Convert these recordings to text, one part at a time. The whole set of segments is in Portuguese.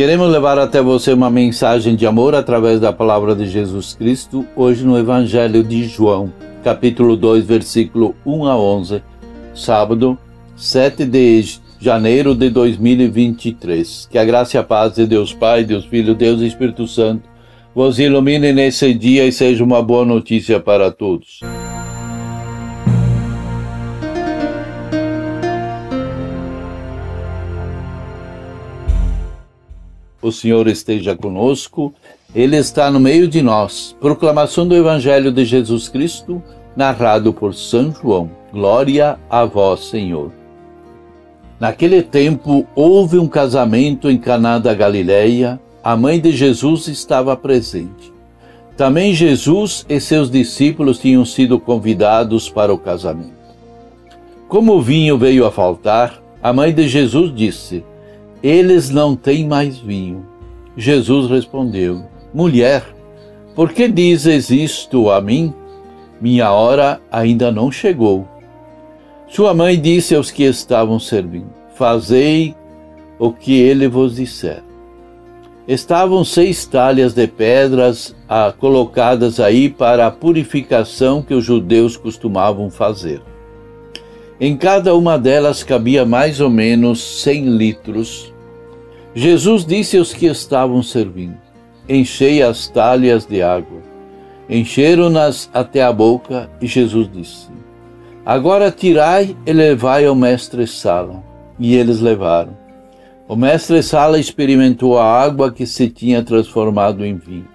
Queremos levar até você uma mensagem de amor através da palavra de Jesus Cristo, hoje no Evangelho de João, capítulo 2, versículo 1 a 11, sábado, 7 de janeiro de 2023. Que a graça e a paz de Deus Pai, Deus Filho, Deus Espírito Santo vos ilumine nesse dia e seja uma boa notícia para todos. O Senhor esteja conosco, Ele está no meio de nós. Proclamação do Evangelho de Jesus Cristo, narrado por São João. Glória a vós, Senhor. Naquele tempo houve um casamento em Caná da Galileia. A mãe de Jesus estava presente. Também Jesus e seus discípulos tinham sido convidados para o casamento. Como o vinho veio a faltar, a mãe de Jesus disse: eles não têm mais vinho. Jesus respondeu: Mulher, por que dizes isto a mim? Minha hora ainda não chegou. Sua mãe disse aos que estavam servindo: Fazei o que ele vos disser. Estavam seis talhas de pedras ah, colocadas aí para a purificação que os judeus costumavam fazer. Em cada uma delas cabia mais ou menos cem litros. Jesus disse aos que estavam servindo: Enchei as talhas de água. Encheram-nas até a boca, e Jesus disse: Agora tirai e levai ao mestre Sala. E eles levaram. O mestre Sala experimentou a água que se tinha transformado em vinho.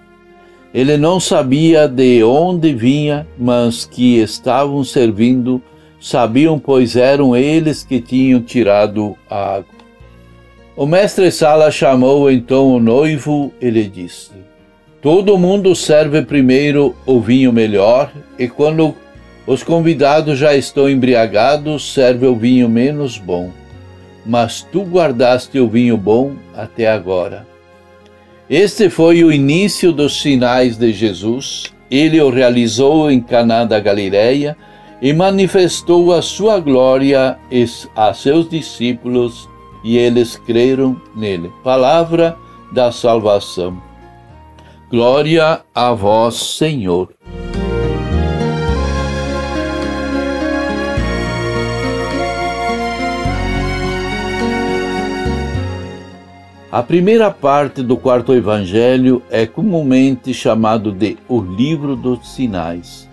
Ele não sabia de onde vinha, mas que estavam servindo Sabiam, pois eram eles que tinham tirado a água. O mestre Sala chamou então o noivo e lhe disse: Todo mundo serve primeiro o vinho melhor, e quando os convidados já estão embriagados, serve o vinho menos bom. Mas tu guardaste o vinho bom até agora. Este foi o início dos sinais de Jesus. Ele o realizou em Caná da Galileia e manifestou a sua glória a seus discípulos e eles creram nele. Palavra da salvação. Glória a vós, Senhor. A primeira parte do quarto evangelho é comumente chamado de o livro dos sinais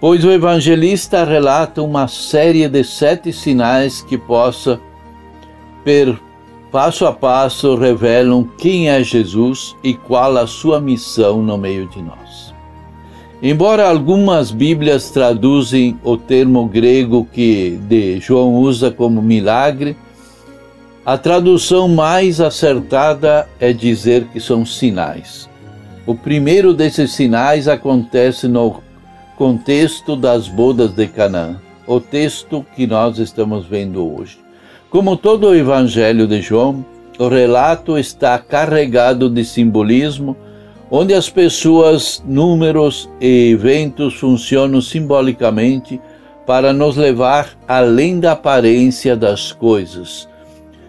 pois o evangelista relata uma série de sete sinais que possa, per passo a passo, revelam quem é Jesus e qual a sua missão no meio de nós. Embora algumas Bíblias traduzem o termo grego que de João usa como milagre, a tradução mais acertada é dizer que são sinais. O primeiro desses sinais acontece no contexto das bodas de Canaã, o texto que nós estamos vendo hoje. Como todo o Evangelho de João, o relato está carregado de simbolismo, onde as pessoas, números e eventos funcionam simbolicamente para nos levar além da aparência das coisas,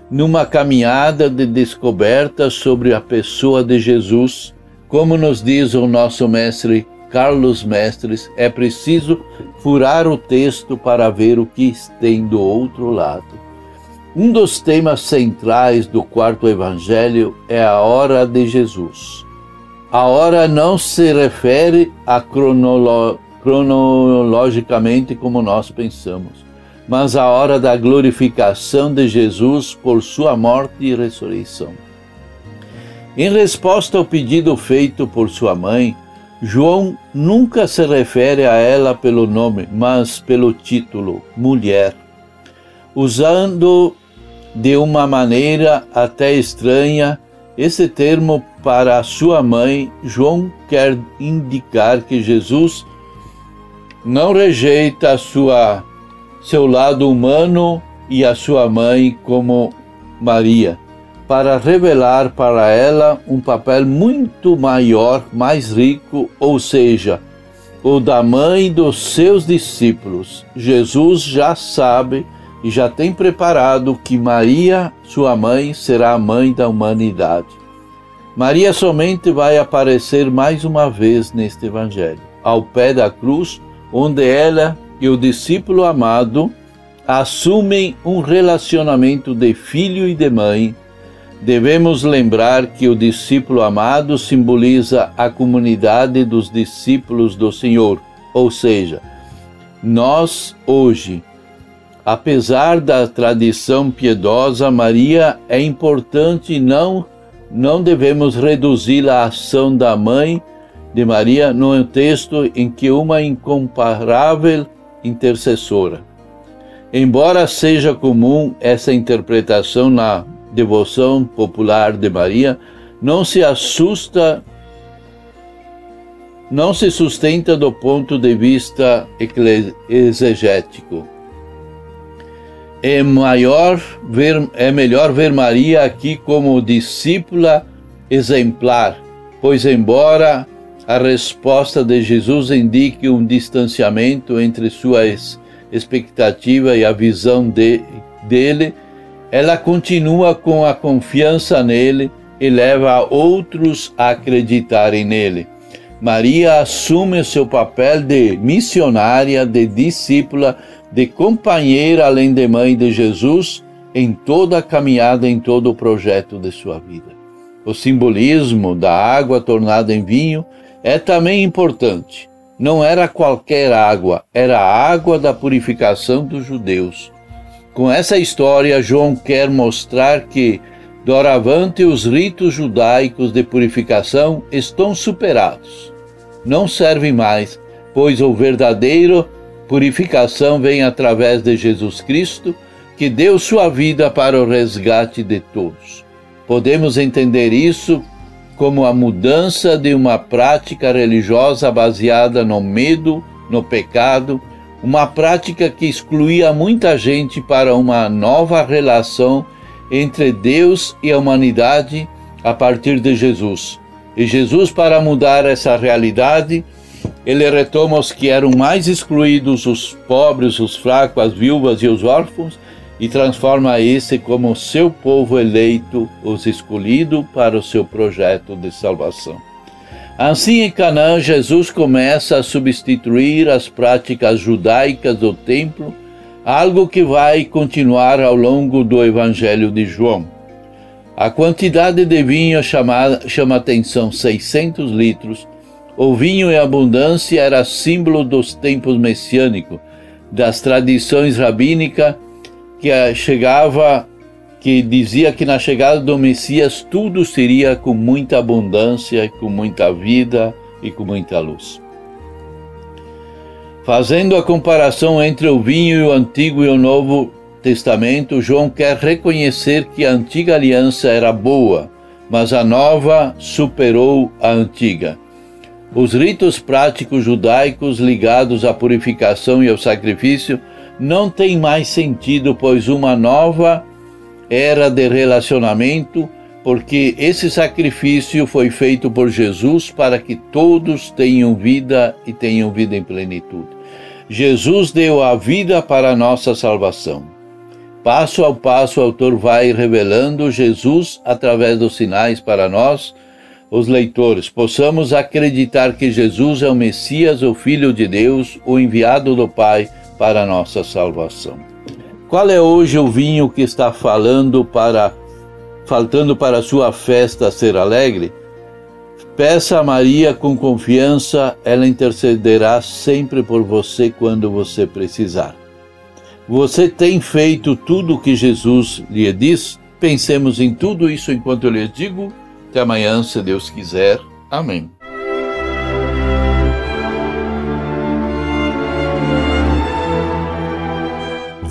numa caminhada de descoberta sobre a pessoa de Jesus, como nos diz o nosso mestre Carlos Mestres, é preciso furar o texto para ver o que tem do outro lado. Um dos temas centrais do quarto evangelho é a hora de Jesus. A hora não se refere a cronolo cronologicamente como nós pensamos, mas a hora da glorificação de Jesus por sua morte e ressurreição. Em resposta ao pedido feito por sua mãe, João nunca se refere a ela pelo nome, mas pelo título, mulher, usando de uma maneira até estranha esse termo para sua mãe. João quer indicar que Jesus não rejeita sua seu lado humano e a sua mãe como Maria, para revelar para ela um papel muito maior, mais rico, ou seja, o da mãe dos seus discípulos. Jesus já sabe e já tem preparado que Maria, sua mãe, será a mãe da humanidade. Maria somente vai aparecer mais uma vez neste Evangelho, ao pé da cruz, onde ela e o discípulo amado assumem um relacionamento de filho e de mãe. Devemos lembrar que o discípulo amado simboliza a comunidade dos discípulos do Senhor, ou seja, nós hoje Apesar da tradição piedosa, Maria é importante não não devemos reduzir a ação da mãe de Maria no texto em que uma incomparável intercessora. Embora seja comum essa interpretação na devoção popular de Maria, não se assusta não se sustenta do ponto de vista exegético. É maior ver, é melhor ver Maria aqui como discípula exemplar, pois embora a resposta de Jesus indique um distanciamento entre sua expectativa e a visão de, dele, ela continua com a confiança nele e leva outros a acreditarem nele. Maria assume o seu papel de missionária, de discípula, de companheira além de mãe de Jesus em toda a caminhada, em todo o projeto de sua vida. O simbolismo da água tornada em vinho é também importante. Não era qualquer água, era a água da purificação dos judeus. Com essa história, João quer mostrar que, doravante, os ritos judaicos de purificação estão superados. Não servem mais, pois o verdadeiro Purificação vem através de Jesus Cristo, que deu sua vida para o resgate de todos. Podemos entender isso como a mudança de uma prática religiosa baseada no medo, no pecado, uma prática que excluía muita gente para uma nova relação entre Deus e a humanidade a partir de Jesus. E Jesus, para mudar essa realidade, ele retoma os que eram mais excluídos, os pobres, os fracos, as viúvas e os órfãos, e transforma esse como seu povo eleito, os escolhido para o seu projeto de salvação. Assim, em Canaã, Jesus começa a substituir as práticas judaicas do templo, algo que vai continuar ao longo do Evangelho de João. A quantidade de vinho chama, chama atenção: 600 litros o vinho em abundância era símbolo dos tempos messiânicos, das tradições rabínicas que chegava que dizia que na chegada do Messias tudo seria com muita abundância, com muita vida e com muita luz. Fazendo a comparação entre o vinho e o Antigo e o Novo Testamento, João quer reconhecer que a antiga aliança era boa, mas a nova superou a antiga. Os ritos práticos judaicos ligados à purificação e ao sacrifício não têm mais sentido, pois uma nova era de relacionamento, porque esse sacrifício foi feito por Jesus para que todos tenham vida e tenham vida em plenitude. Jesus deu a vida para a nossa salvação. Passo a passo, o autor vai revelando Jesus através dos sinais para nós os leitores, possamos acreditar que Jesus é o Messias, o Filho de Deus, o enviado do Pai para a nossa salvação. Qual é hoje o vinho que está falando para faltando para a sua festa ser alegre? Peça a Maria com confiança, ela intercederá sempre por você quando você precisar. Você tem feito tudo o que Jesus lhe diz? Pensemos em tudo isso enquanto eu lhes digo até amanhã, se Deus quiser. Amém.